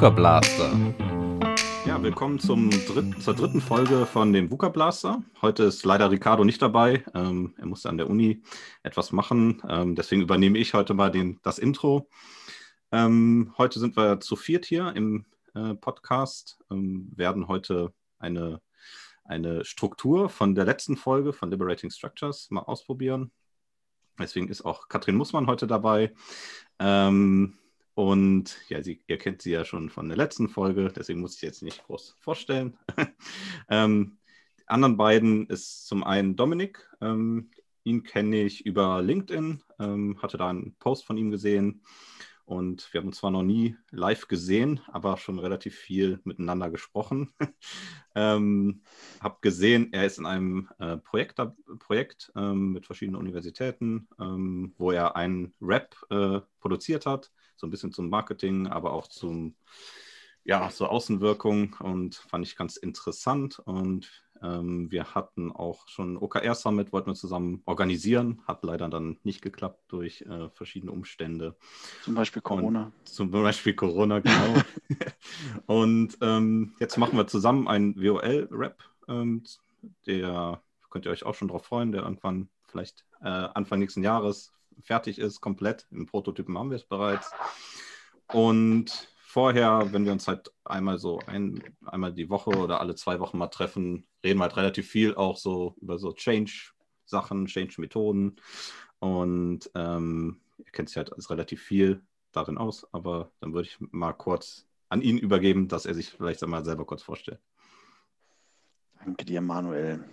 VUCA Blaster. Ja, willkommen zum dritt, zur dritten Folge von dem VUCA Blaster. Heute ist leider Ricardo nicht dabei. Ähm, er musste an der Uni etwas machen. Ähm, deswegen übernehme ich heute mal den, das Intro. Ähm, heute sind wir zu viert hier im äh, Podcast, ähm, werden heute eine, eine Struktur von der letzten Folge von Liberating Structures mal ausprobieren. Deswegen ist auch Katrin Mussmann heute dabei. Ähm, und ja, sie, ihr kennt sie ja schon von der letzten Folge, deswegen muss ich jetzt nicht groß vorstellen. ähm, die anderen beiden ist zum einen Dominik. Ähm, ihn kenne ich über LinkedIn, ähm, hatte da einen Post von ihm gesehen. Und wir haben uns zwar noch nie live gesehen, aber schon relativ viel miteinander gesprochen. ähm, hab gesehen, er ist in einem äh, Projekt, Projekt ähm, mit verschiedenen Universitäten, ähm, wo er einen Rap äh, produziert hat so ein bisschen zum Marketing, aber auch zum, ja, zur Außenwirkung und fand ich ganz interessant. Und ähm, wir hatten auch schon OKR Summit, wollten wir zusammen organisieren, hat leider dann nicht geklappt durch äh, verschiedene Umstände. Zum Beispiel Corona. Und zum Beispiel Corona, genau. und ähm, jetzt machen wir zusammen einen WOL-Rap, ähm, der könnt ihr euch auch schon darauf freuen, der irgendwann vielleicht äh, Anfang nächsten Jahres fertig ist, komplett. Im Prototypen haben wir es bereits. Und vorher, wenn wir uns halt einmal so ein, einmal die Woche oder alle zwei Wochen mal treffen, reden wir halt relativ viel auch so über so Change-Sachen, Change-Methoden. Und ähm, ihr kennt sich halt als relativ viel darin aus, aber dann würde ich mal kurz an ihn übergeben, dass er sich vielleicht einmal selber kurz vorstellt. Danke dir, Manuel.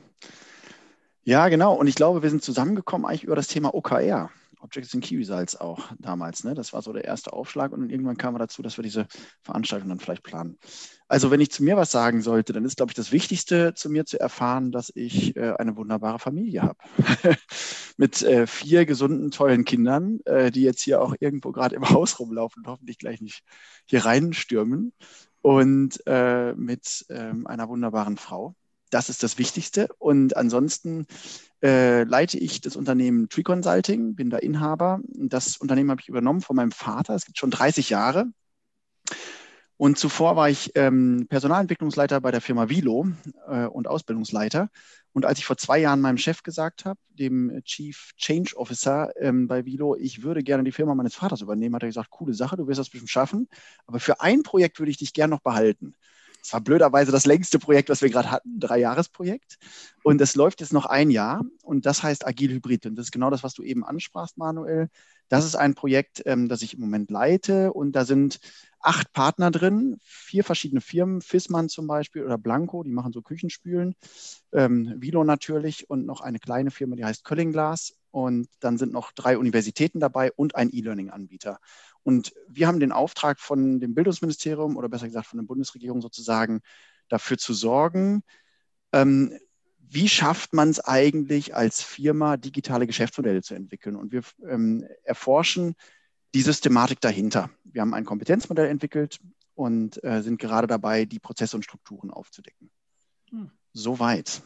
Ja, genau. Und ich glaube, wir sind zusammengekommen eigentlich über das Thema OKR. Objects in Key Results auch damals. Ne? Das war so der erste Aufschlag und irgendwann kam wir dazu, dass wir diese Veranstaltung dann vielleicht planen. Also wenn ich zu mir was sagen sollte, dann ist, glaube ich, das Wichtigste zu mir zu erfahren, dass ich äh, eine wunderbare Familie habe. Mit äh, vier gesunden, tollen Kindern, äh, die jetzt hier auch irgendwo gerade im Haus rumlaufen und hoffentlich gleich nicht hier reinstürmen. Und äh, mit ähm, einer wunderbaren Frau. Das ist das Wichtigste. Und ansonsten äh, leite ich das Unternehmen Tree Consulting, bin da Inhaber. Das Unternehmen habe ich übernommen von meinem Vater. Es gibt schon 30 Jahre. Und zuvor war ich ähm, Personalentwicklungsleiter bei der Firma Vilo äh, und Ausbildungsleiter. Und als ich vor zwei Jahren meinem Chef gesagt habe, dem Chief Change Officer ähm, bei Vilo, ich würde gerne die Firma meines Vaters übernehmen, hat er gesagt, coole Sache, du wirst das bestimmt schaffen. Aber für ein Projekt würde ich dich gerne noch behalten. Es war blöderweise das längste Projekt, was wir gerade hatten, drei Jahresprojekt. Und es läuft jetzt noch ein Jahr. Und das heißt Agil Hybrid. Und das ist genau das, was du eben ansprachst, Manuel. Das ist ein Projekt, ähm, das ich im Moment leite. Und da sind acht Partner drin, vier verschiedene Firmen, Fissmann zum Beispiel oder Blanco, die machen so Küchenspülen, ähm, Vilo natürlich. Und noch eine kleine Firma, die heißt Köllinglas und dann sind noch drei Universitäten dabei und ein E-Learning-Anbieter. Und wir haben den Auftrag von dem Bildungsministerium oder besser gesagt von der Bundesregierung sozusagen dafür zu sorgen, ähm, wie schafft man es eigentlich als Firma, digitale Geschäftsmodelle zu entwickeln? Und wir ähm, erforschen die Systematik dahinter. Wir haben ein Kompetenzmodell entwickelt und äh, sind gerade dabei, die Prozesse und Strukturen aufzudecken. Hm. Soweit.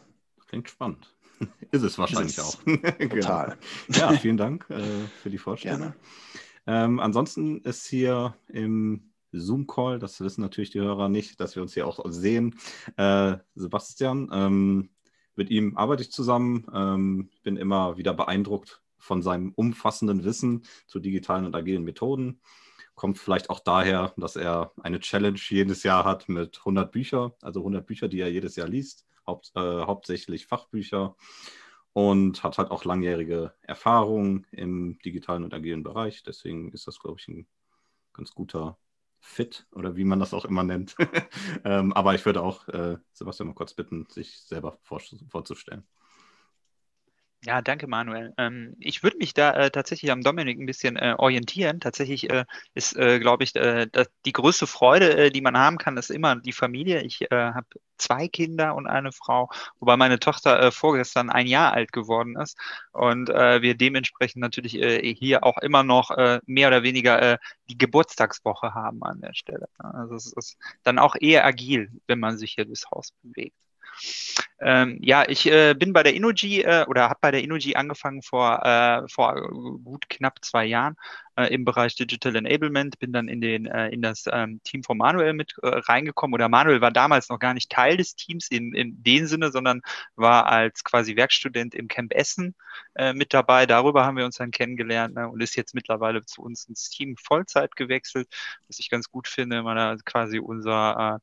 Klingt spannend. Ist es wahrscheinlich Ist auch. Total. genau. Ja, vielen Dank äh, für die Vorstellung. Ähm, ansonsten ist hier im Zoom-Call, das wissen natürlich die Hörer nicht, dass wir uns hier auch sehen. Äh, Sebastian, ähm, mit ihm arbeite ich zusammen, ähm, bin immer wieder beeindruckt von seinem umfassenden Wissen zu digitalen und agilen Methoden. Kommt vielleicht auch daher, dass er eine Challenge jedes Jahr hat mit 100 Büchern, also 100 Bücher, die er jedes Jahr liest, haupt, äh, hauptsächlich Fachbücher und hat halt auch langjährige Erfahrung im digitalen und agilen Bereich. Deswegen ist das, glaube ich, ein ganz guter Fit oder wie man das auch immer nennt. ähm, aber ich würde auch äh, Sebastian mal kurz bitten, sich selber vor, vorzustellen. Ja, danke, Manuel. Ähm, ich würde mich da äh, tatsächlich am Dominik ein bisschen äh, orientieren. Tatsächlich äh, ist, äh, glaube ich, äh, die größte Freude, äh, die man haben kann, ist immer die Familie. Ich habe zwei Kinder und eine Frau, wobei meine Tochter vorgestern ein Jahr alt geworden ist und wir dementsprechend natürlich hier auch immer noch mehr oder weniger die Geburtstagswoche haben an der Stelle. Also es ist dann auch eher agil, wenn man sich hier durchs Haus bewegt. Ähm, ja, ich äh, bin bei der Innogy äh, oder habe bei der Innogy angefangen vor, äh, vor gut knapp zwei Jahren äh, im Bereich Digital Enablement, bin dann in, den, äh, in das ähm, Team von Manuel mit äh, reingekommen oder Manuel war damals noch gar nicht Teil des Teams in, in dem Sinne, sondern war als quasi Werkstudent im Camp Essen mit dabei. Darüber haben wir uns dann kennengelernt ne, und ist jetzt mittlerweile zu uns ins Team Vollzeit gewechselt, was ich ganz gut finde, weil er quasi unser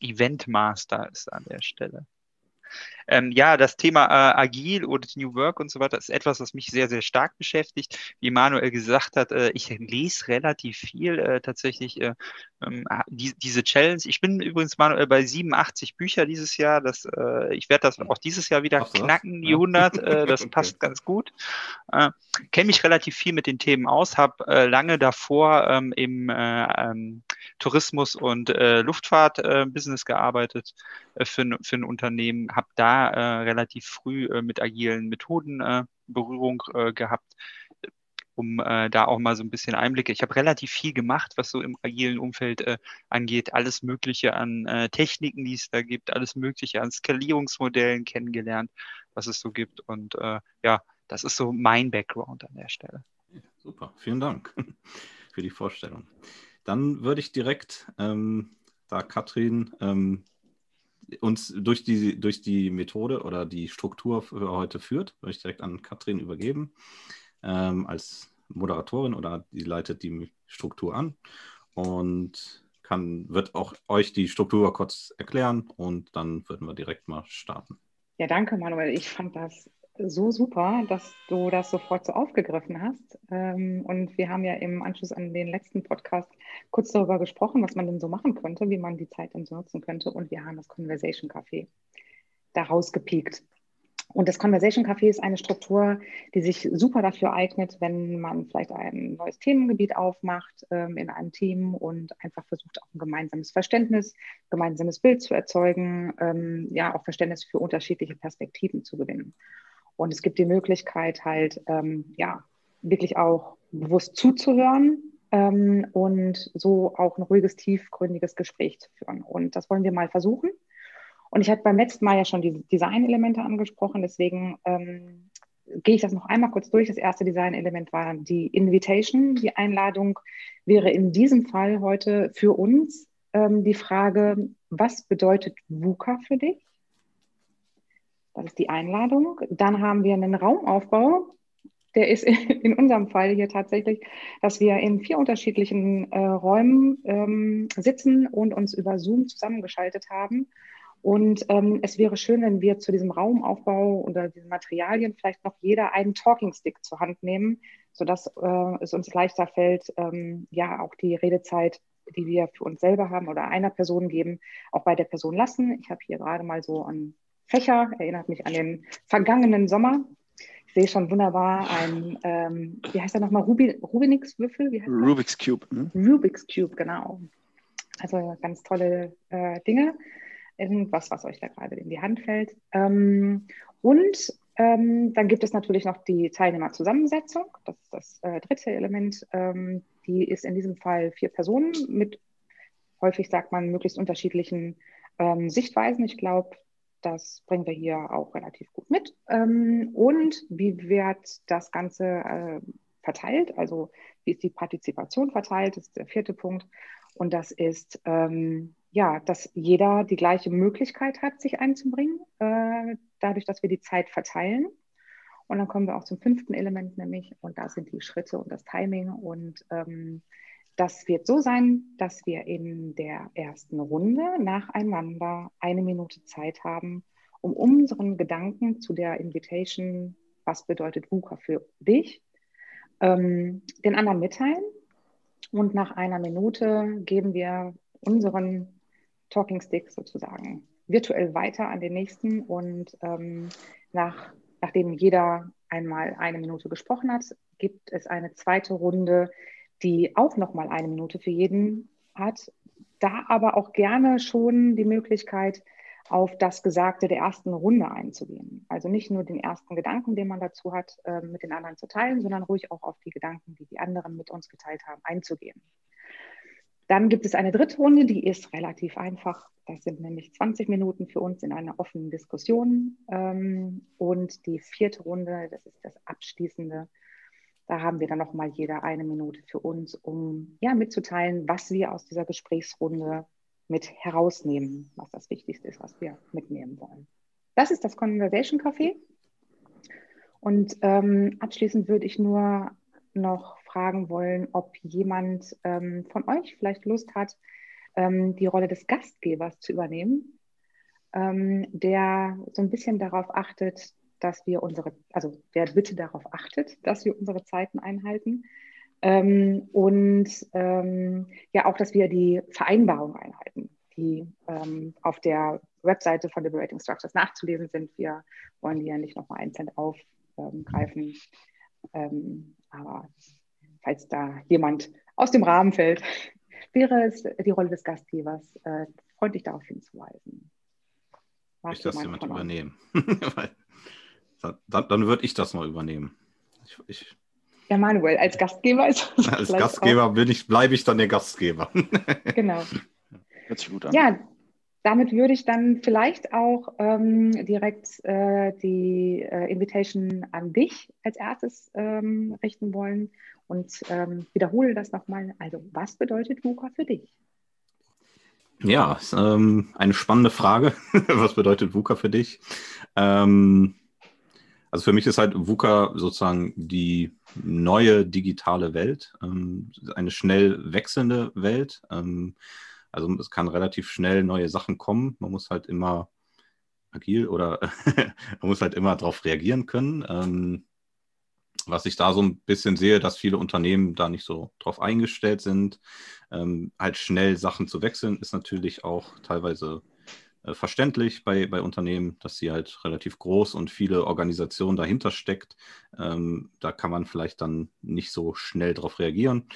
Eventmaster ist an der Stelle. Ähm, ja, das Thema äh, Agil oder New Work und so weiter ist etwas, was mich sehr, sehr stark beschäftigt. Wie Manuel gesagt hat, äh, ich lese relativ viel äh, tatsächlich äh, ähm, die, diese Challenge. Ich bin übrigens, Manuel, bei 87 Bücher dieses Jahr. Das, äh, ich werde das auch dieses Jahr wieder Ach, knacken, die 100. Äh, das okay. passt ganz gut. Kenne mich relativ viel mit den Themen aus, habe lange davor ähm, im ähm, Tourismus- und Luftfahrt-Business gearbeitet für, für ein Unternehmen, habe da äh, relativ früh äh, mit agilen Methoden äh, Berührung äh, gehabt, um äh, da auch mal so ein bisschen Einblicke. Ich habe relativ viel gemacht, was so im agilen Umfeld äh, angeht. Alles Mögliche an Techniken, die es da gibt, alles Mögliche an Skalierungsmodellen kennengelernt, was es so gibt. Und ja, das ist so mein Background an der Stelle. Super, vielen Dank für die Vorstellung. Dann würde ich direkt, ähm, da Katrin ähm, uns durch die, durch die Methode oder die Struktur für heute führt, würde ich direkt an Katrin übergeben ähm, als Moderatorin oder die leitet die Struktur an und kann, wird auch euch die Struktur kurz erklären und dann würden wir direkt mal starten. Ja, danke Manuel. Ich fand das so super, dass du das sofort so aufgegriffen hast. Ähm, und wir haben ja im Anschluss an den letzten Podcast kurz darüber gesprochen, was man denn so machen könnte, wie man die Zeit dann so nutzen könnte. Und wir haben das Conversation Café daraus gepiekt. Und das Conversation Café ist eine Struktur, die sich super dafür eignet, wenn man vielleicht ein neues Themengebiet aufmacht ähm, in einem Team und einfach versucht, auch ein gemeinsames Verständnis, gemeinsames Bild zu erzeugen, ähm, ja, auch Verständnis für unterschiedliche Perspektiven zu gewinnen. Und es gibt die Möglichkeit halt, ähm, ja, wirklich auch bewusst zuzuhören ähm, und so auch ein ruhiges, tiefgründiges Gespräch zu führen. Und das wollen wir mal versuchen. Und ich hatte beim letzten Mal ja schon die Designelemente angesprochen, deswegen ähm, gehe ich das noch einmal kurz durch. Das erste Designelement war die Invitation. Die Einladung wäre in diesem Fall heute für uns ähm, die Frage, was bedeutet VUCA für dich? Das ist die Einladung. Dann haben wir einen Raumaufbau. Der ist in unserem Fall hier tatsächlich, dass wir in vier unterschiedlichen äh, Räumen ähm, sitzen und uns über Zoom zusammengeschaltet haben. Und ähm, es wäre schön, wenn wir zu diesem Raumaufbau oder diesen Materialien vielleicht noch jeder einen Talking Stick zur Hand nehmen, sodass äh, es uns leichter fällt, ähm, ja auch die Redezeit, die wir für uns selber haben oder einer Person geben, auch bei der Person lassen. Ich habe hier gerade mal so ein Fächer, erinnert mich an den vergangenen Sommer. Ich sehe schon wunderbar ein, ähm, wie heißt er nochmal, Rubi, Rubinix Würfel? Rubik's Cube. Hm? Rubik's Cube, genau. Also ganz tolle äh, Dinge. Irgendwas, was euch da gerade in die Hand fällt. Ähm, und ähm, dann gibt es natürlich noch die Teilnehmerzusammensetzung. Das ist das äh, dritte Element. Ähm, die ist in diesem Fall vier Personen mit, häufig sagt man, möglichst unterschiedlichen ähm, Sichtweisen. Ich glaube, das bringen wir hier auch relativ gut mit. Ähm, und wie wird das Ganze äh, verteilt? Also wie ist die Partizipation verteilt? Das ist der vierte Punkt. Und das ist, ähm, ja, dass jeder die gleiche Möglichkeit hat, sich einzubringen, äh, dadurch, dass wir die Zeit verteilen. Und dann kommen wir auch zum fünften Element, nämlich, und da sind die Schritte und das Timing. Und ähm, das wird so sein, dass wir in der ersten Runde nacheinander eine Minute Zeit haben, um unseren Gedanken zu der Invitation, was bedeutet VUCA für dich, ähm, den anderen mitteilen. Und nach einer Minute geben wir unseren Talking Stick sozusagen virtuell weiter an den nächsten. Und ähm, nach, nachdem jeder einmal eine Minute gesprochen hat, gibt es eine zweite Runde, die auch nochmal eine Minute für jeden hat. Da aber auch gerne schon die Möglichkeit, auf das Gesagte der ersten Runde einzugehen. Also nicht nur den ersten Gedanken, den man dazu hat, äh, mit den anderen zu teilen, sondern ruhig auch auf die Gedanken, die die anderen mit uns geteilt haben, einzugehen. Dann gibt es eine dritte Runde, die ist relativ einfach. Das sind nämlich 20 Minuten für uns in einer offenen Diskussion. Ähm, und die vierte Runde, das ist das abschließende. Da haben wir dann nochmal jeder eine Minute für uns, um ja, mitzuteilen, was wir aus dieser Gesprächsrunde mit herausnehmen, was das Wichtigste ist, was wir mitnehmen wollen. Das ist das Conversation Café. Und ähm, abschließend würde ich nur noch fragen wollen, ob jemand ähm, von euch vielleicht Lust hat, ähm, die Rolle des Gastgebers zu übernehmen, ähm, der so ein bisschen darauf achtet, dass wir unsere, also der bitte darauf achtet, dass wir unsere Zeiten einhalten. Ähm, und ähm, ja auch, dass wir die Vereinbarung einhalten, die ähm, auf der Webseite von Liberating Structures nachzulesen sind. Wir wollen die ja nicht nochmal einzeln aufgreifen. Ähm, aber falls da jemand aus dem Rahmen fällt, wäre es die Rolle des Gastgebers, äh, freundlich darauf hinzuweisen. Mag ich das jemand übernehmen? dann, dann würde ich das mal übernehmen. Ich, ich, ja, Manuel, als Gastgeber ist Als Gastgeber bin ich, bleibe ich dann der Gastgeber. genau. Hört sich gut an. Ja, damit würde ich dann vielleicht auch ähm, direkt äh, die äh, Invitation an dich als erstes ähm, richten wollen und ähm, wiederhole das nochmal. Also, was bedeutet VUCA für dich? Ja, ist, ähm, eine spannende Frage. was bedeutet VUCA für dich? Ähm, also für mich ist halt VUCA sozusagen die neue digitale Welt, ähm, eine schnell wechselnde Welt. Also es kann relativ schnell neue Sachen kommen. Man muss halt immer agil oder man muss halt immer darauf reagieren können. Ähm, was ich da so ein bisschen sehe, dass viele Unternehmen da nicht so drauf eingestellt sind, ähm, halt schnell Sachen zu wechseln, ist natürlich auch teilweise verständlich bei, bei Unternehmen, dass sie halt relativ groß und viele Organisationen dahinter steckt. Ähm, da kann man vielleicht dann nicht so schnell darauf reagieren.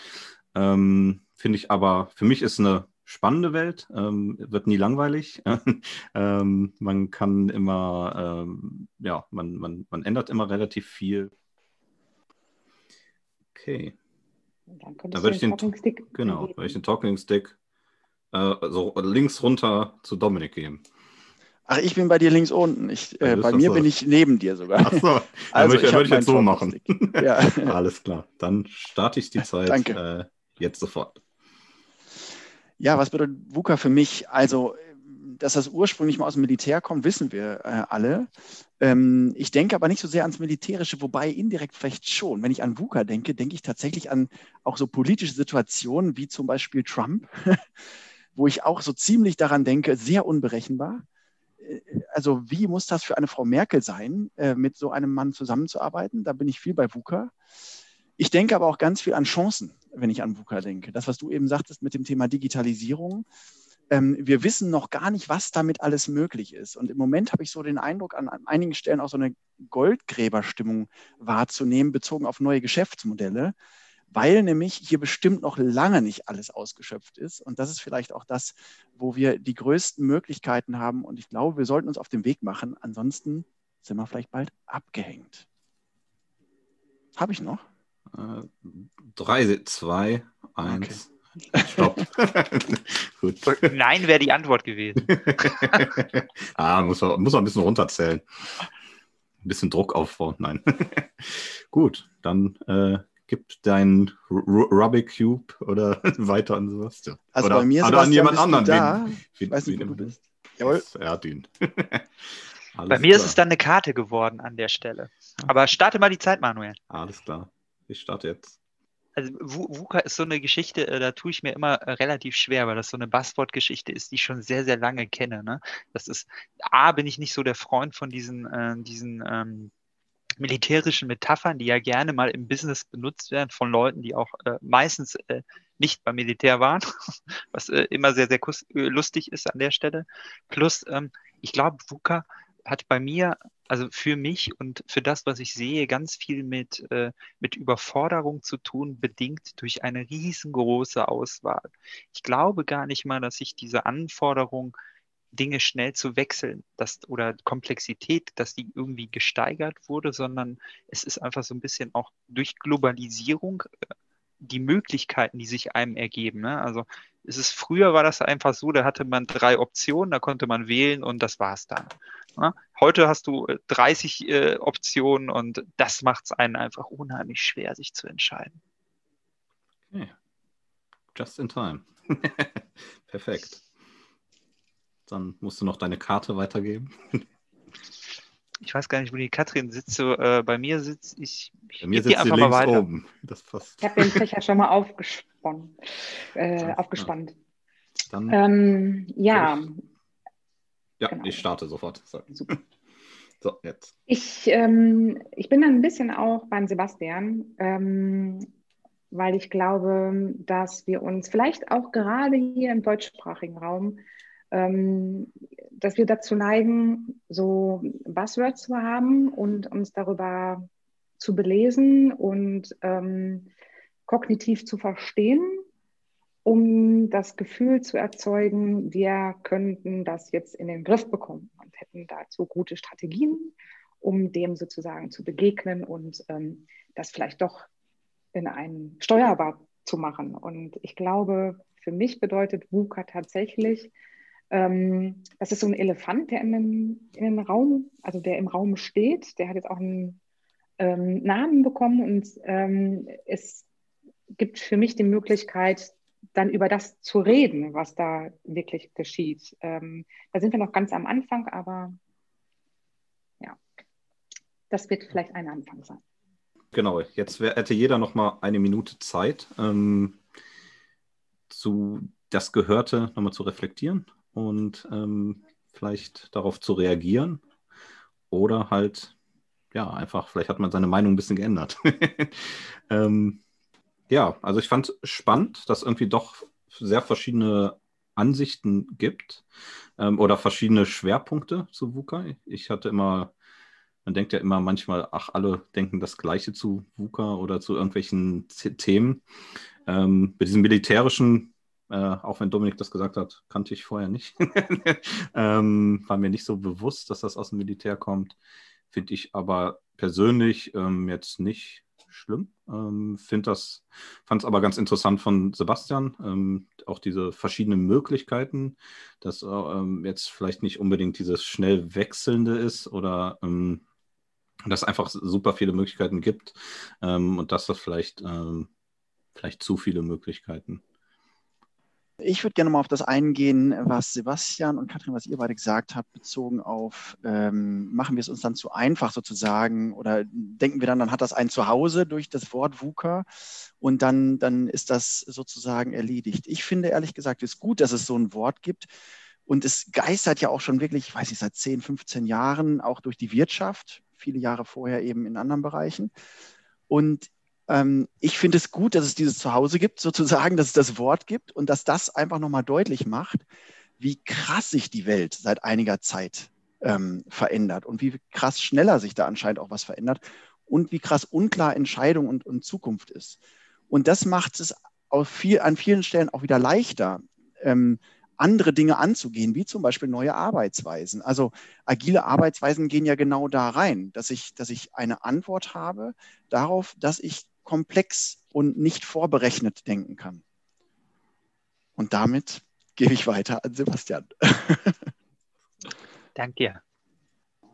Ähm, Finde ich aber, für mich ist eine spannende Welt, ähm, wird nie langweilig. ähm, man kann immer, ähm, ja, man, man, man ändert immer relativ viel. Okay. Dann, dann würde ich den Talking Stick genau, würde ich den Talking Stick äh, so links runter zu Dominik geben. Ach, ich bin bei dir links unten. Ich, äh, bei mir so. bin ich neben dir sogar. Ach so, also würde ich, würd ich jetzt so machen. ja. Alles klar. Dann starte ich die Zeit äh, jetzt sofort. Ja, was bedeutet VUCA für mich? Also, dass das ursprünglich mal aus dem Militär kommt, wissen wir äh, alle. Ähm, ich denke aber nicht so sehr ans Militärische, wobei indirekt vielleicht schon. Wenn ich an VUCA denke, denke ich tatsächlich an auch so politische Situationen wie zum Beispiel Trump, wo ich auch so ziemlich daran denke, sehr unberechenbar. Äh, also wie muss das für eine Frau Merkel sein, äh, mit so einem Mann zusammenzuarbeiten? Da bin ich viel bei VUCA. Ich denke aber auch ganz viel an Chancen, wenn ich an VUCA denke. Das, was du eben sagtest mit dem Thema Digitalisierung. Ähm, wir wissen noch gar nicht, was damit alles möglich ist. Und im Moment habe ich so den Eindruck, an, an einigen Stellen auch so eine Goldgräberstimmung wahrzunehmen, bezogen auf neue Geschäftsmodelle, weil nämlich hier bestimmt noch lange nicht alles ausgeschöpft ist. Und das ist vielleicht auch das, wo wir die größten Möglichkeiten haben. Und ich glaube, wir sollten uns auf den Weg machen. Ansonsten sind wir vielleicht bald abgehängt. Habe ich noch? 3, 2, 1. Stopp. Gut. Nein wäre die Antwort gewesen. ah, muss man, muss man ein bisschen runterzählen. Ein bisschen Druck aufbauen. Nein. Gut, dann äh, gib dein Rubik Cube oder weiter an sowas. Also oder, bei mir oder an jemand anderen. Da. Wen, ich weiß nicht, wo du bist. Jawohl. Erdün. Bei mir klar. ist es dann eine Karte geworden an der Stelle. Aber starte mal die Zeit, Manuel. Alles klar. Ich starte jetzt. Also VUCA ist so eine Geschichte, äh, da tue ich mir immer äh, relativ schwer, weil das so eine Buzzword-Geschichte ist, die ich schon sehr, sehr lange kenne. Ne? Das ist, A, bin ich nicht so der Freund von diesen, äh, diesen ähm, militärischen Metaphern, die ja gerne mal im Business benutzt werden von Leuten, die auch äh, meistens äh, nicht beim Militär waren, was äh, immer sehr, sehr lustig ist an der Stelle. Plus, ähm, ich glaube, VUCA hat bei mir, also für mich und für das, was ich sehe, ganz viel mit, äh, mit Überforderung zu tun, bedingt durch eine riesengroße Auswahl. Ich glaube gar nicht mal, dass ich diese Anforderung, Dinge schnell zu wechseln, dass, oder Komplexität, dass die irgendwie gesteigert wurde, sondern es ist einfach so ein bisschen auch durch Globalisierung äh, die Möglichkeiten, die sich einem ergeben. Ne? Also Es ist, früher war das einfach so, da hatte man drei Optionen, da konnte man wählen und das war's dann. Ja? Heute hast du 30 äh, äh, Optionen und das macht es einen einfach unheimlich schwer, sich zu entscheiden. Okay. Just in time. Perfekt. Dann musst du noch deine Karte weitergeben. ich weiß gar nicht, wo die Katrin sitzt. So, äh, bei mir sitzt ich. ich bei mir sitzt einfach links mal weiter. oben. Das passt. Ich habe den Fächer schon mal aufgespannt. Äh, aufgespannt. Dann, ähm, ja. Ja, genau. ich starte sofort. Super. So, jetzt. Ich, ähm, ich bin dann ein bisschen auch beim Sebastian, ähm, weil ich glaube, dass wir uns vielleicht auch gerade hier im deutschsprachigen Raum dass wir dazu neigen, so Buzzwords zu haben und uns darüber zu belesen und ähm, kognitiv zu verstehen, um das Gefühl zu erzeugen, wir könnten das jetzt in den Griff bekommen und hätten dazu gute Strategien, um dem sozusagen zu begegnen und ähm, das vielleicht doch in einen steuerbar zu machen. Und ich glaube, für mich bedeutet VUCA tatsächlich, ähm, das ist so ein Elefant, der in den, in den Raum, also der im Raum steht. Der hat jetzt auch einen ähm, Namen bekommen und ähm, es gibt für mich die Möglichkeit, dann über das zu reden, was da wirklich geschieht. Ähm, da sind wir noch ganz am Anfang, aber ja, das wird vielleicht ein Anfang sein. Genau, jetzt hätte jeder noch mal eine Minute Zeit, ähm, zu das Gehörte nochmal zu reflektieren und ähm, vielleicht darauf zu reagieren oder halt, ja, einfach, vielleicht hat man seine Meinung ein bisschen geändert. ähm, ja, also ich fand spannend, dass irgendwie doch sehr verschiedene Ansichten gibt ähm, oder verschiedene Schwerpunkte zu VUCA. Ich hatte immer, man denkt ja immer manchmal, ach, alle denken das Gleiche zu VUCA oder zu irgendwelchen Themen. Ähm, bei diesem militärischen äh, auch wenn Dominik das gesagt hat, kannte ich vorher nicht. ähm, war mir nicht so bewusst, dass das aus dem Militär kommt. Finde ich aber persönlich ähm, jetzt nicht schlimm. Ähm, fand es aber ganz interessant von Sebastian, ähm, auch diese verschiedenen Möglichkeiten, dass äh, ähm, jetzt vielleicht nicht unbedingt dieses schnell wechselnde ist oder ähm, dass es einfach super viele Möglichkeiten gibt ähm, und dass das vielleicht, ähm, vielleicht zu viele Möglichkeiten ich würde gerne mal auf das eingehen, was Sebastian und Katrin, was ihr beide gesagt habt, bezogen auf, ähm, machen wir es uns dann zu einfach sozusagen oder denken wir dann, dann hat das ein Zuhause durch das Wort VUCA und dann, dann ist das sozusagen erledigt. Ich finde ehrlich gesagt, es ist gut, dass es so ein Wort gibt und es geistert ja auch schon wirklich, ich weiß nicht, seit 10, 15 Jahren auch durch die Wirtschaft, viele Jahre vorher eben in anderen Bereichen. Und ähm, ich finde es gut, dass es dieses Zuhause gibt, sozusagen, dass es das Wort gibt und dass das einfach nochmal deutlich macht, wie krass sich die Welt seit einiger Zeit ähm, verändert und wie krass schneller sich da anscheinend auch was verändert und wie krass unklar Entscheidung und, und Zukunft ist. Und das macht es viel, an vielen Stellen auch wieder leichter, ähm, andere Dinge anzugehen, wie zum Beispiel neue Arbeitsweisen. Also agile Arbeitsweisen gehen ja genau da rein, dass ich, dass ich eine Antwort habe darauf, dass ich komplex und nicht vorberechnet denken kann. Und damit gebe ich weiter an Sebastian. Danke.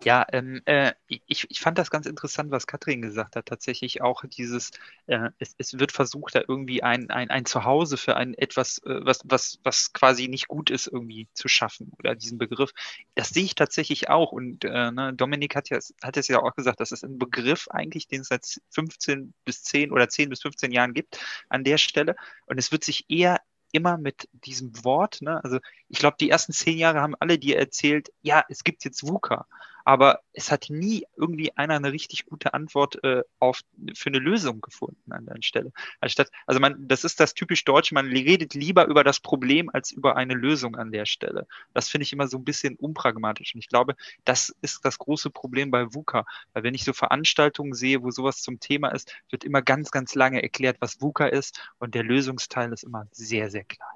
Ja, ähm, äh, ich, ich fand das ganz interessant, was Katrin gesagt hat. Tatsächlich auch dieses, äh, es, es wird versucht, da irgendwie ein, ein, ein Zuhause für ein etwas, äh, was, was, was quasi nicht gut ist, irgendwie zu schaffen oder diesen Begriff. Das sehe ich tatsächlich auch. Und äh, ne, Dominik hat, ja, hat es ja auch gesagt, das ist ein Begriff eigentlich, den es seit 15 bis 10 oder 10 bis 15 Jahren gibt an der Stelle. Und es wird sich eher immer mit diesem Wort, ne? also ich glaube, die ersten zehn Jahre haben alle dir erzählt, ja, es gibt jetzt VUCA aber es hat nie irgendwie einer eine richtig gute Antwort äh, auf, für eine Lösung gefunden an der Stelle. Anstatt, also man, das ist das typisch Deutsche, man redet lieber über das Problem als über eine Lösung an der Stelle. Das finde ich immer so ein bisschen unpragmatisch. Und ich glaube, das ist das große Problem bei VUCA. Weil wenn ich so Veranstaltungen sehe, wo sowas zum Thema ist, wird immer ganz, ganz lange erklärt, was VUCA ist und der Lösungsteil ist immer sehr, sehr klein.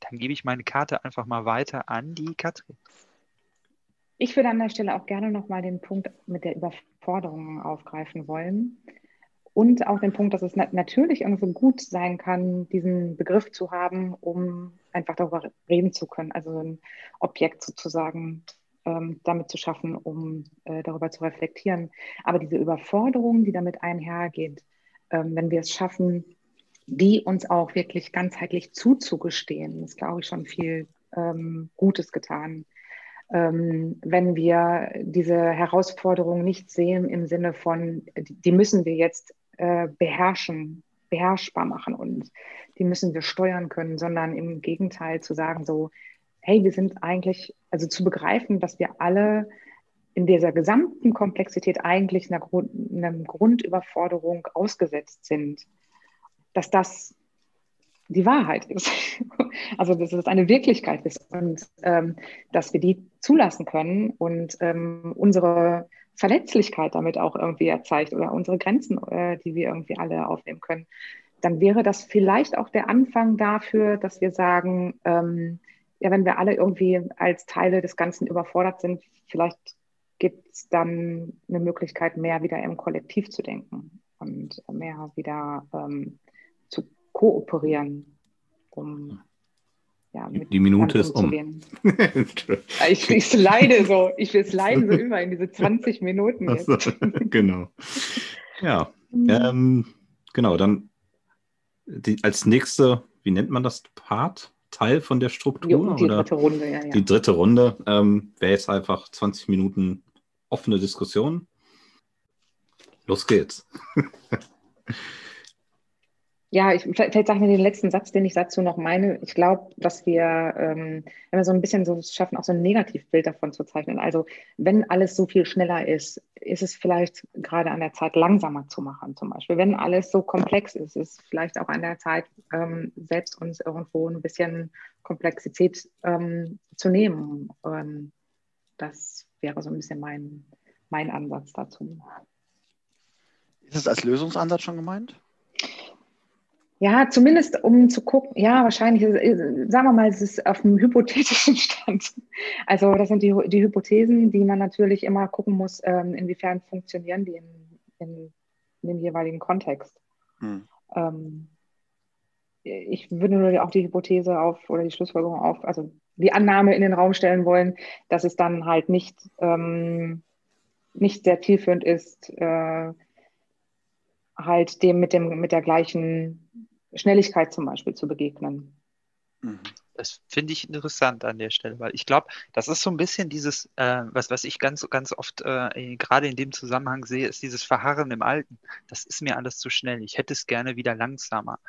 Dann gebe ich meine Karte einfach mal weiter an die Katrin. Ich würde an der Stelle auch gerne nochmal den Punkt mit der Überforderung aufgreifen wollen. und auch den Punkt, dass es natürlich irgendwie gut sein kann, diesen Begriff zu haben, um einfach darüber reden zu können. Also ein Objekt sozusagen ähm, damit zu schaffen, um äh, darüber zu reflektieren. Aber diese Überforderung, die damit einhergeht, ähm, wenn wir es schaffen, die uns auch wirklich ganzheitlich zuzugestehen, ist, glaube ich, schon viel ähm, Gutes getan. Ähm, wenn wir diese Herausforderung nicht sehen im Sinne von, die müssen wir jetzt äh, beherrschen, beherrschbar machen und die müssen wir steuern können, sondern im Gegenteil zu sagen so, hey, wir sind eigentlich, also zu begreifen, dass wir alle in dieser gesamten Komplexität eigentlich einer, Grund, einer Grundüberforderung ausgesetzt sind, dass das die Wahrheit ist. Also dass es eine Wirklichkeit ist und ähm, dass wir die zulassen können und ähm, unsere Verletzlichkeit damit auch irgendwie erzeigt oder unsere Grenzen, äh, die wir irgendwie alle aufnehmen können, dann wäre das vielleicht auch der Anfang dafür, dass wir sagen, ähm, ja, wenn wir alle irgendwie als Teile des Ganzen überfordert sind, vielleicht gibt es dann eine Möglichkeit, mehr wieder im Kollektiv zu denken und mehr wieder ähm, kooperieren, um ja, die Minute ist um. ich, ich leide so, ich leiden so immer in diese 20 Minuten jetzt. So, genau. Ja, mhm. ähm, genau, dann die, als nächste, wie nennt man das, Part? Teil von der Struktur? Jo, die oder? dritte Runde, ja, ja. Die dritte Runde ähm, wäre jetzt einfach 20 Minuten offene Diskussion. Los geht's. Ja, ich, vielleicht sage ich mir den letzten Satz, den ich dazu noch meine. Ich glaube, dass wir, ähm, wenn wir so ein bisschen so schaffen, auch so ein Negativbild davon zu zeichnen. Also wenn alles so viel schneller ist, ist es vielleicht gerade an der Zeit, langsamer zu machen zum Beispiel. Wenn alles so komplex ist, ist es vielleicht auch an der Zeit, ähm, selbst uns irgendwo ein bisschen Komplexität ähm, zu nehmen. Ähm, das wäre so ein bisschen mein, mein Ansatz dazu. Ist es als Lösungsansatz schon gemeint? Ja, zumindest um zu gucken, ja, wahrscheinlich, sagen wir mal, es ist auf einem hypothetischen Stand. Also das sind die, die Hypothesen, die man natürlich immer gucken muss, ähm, inwiefern funktionieren die in, in, in dem jeweiligen Kontext. Hm. Ähm, ich würde nur auch die Hypothese auf oder die Schlussfolgerung auf, also die Annahme in den Raum stellen wollen, dass es dann halt nicht, ähm, nicht sehr zielführend ist, äh, halt dem mit dem mit der gleichen Schnelligkeit zum Beispiel zu begegnen. Mhm. Das finde ich interessant an der Stelle, weil ich glaube, das ist so ein bisschen dieses, äh, was, was ich ganz, ganz oft äh, gerade in dem Zusammenhang sehe, ist dieses Verharren im Alten. Das ist mir alles zu schnell. Ich hätte es gerne wieder langsamer.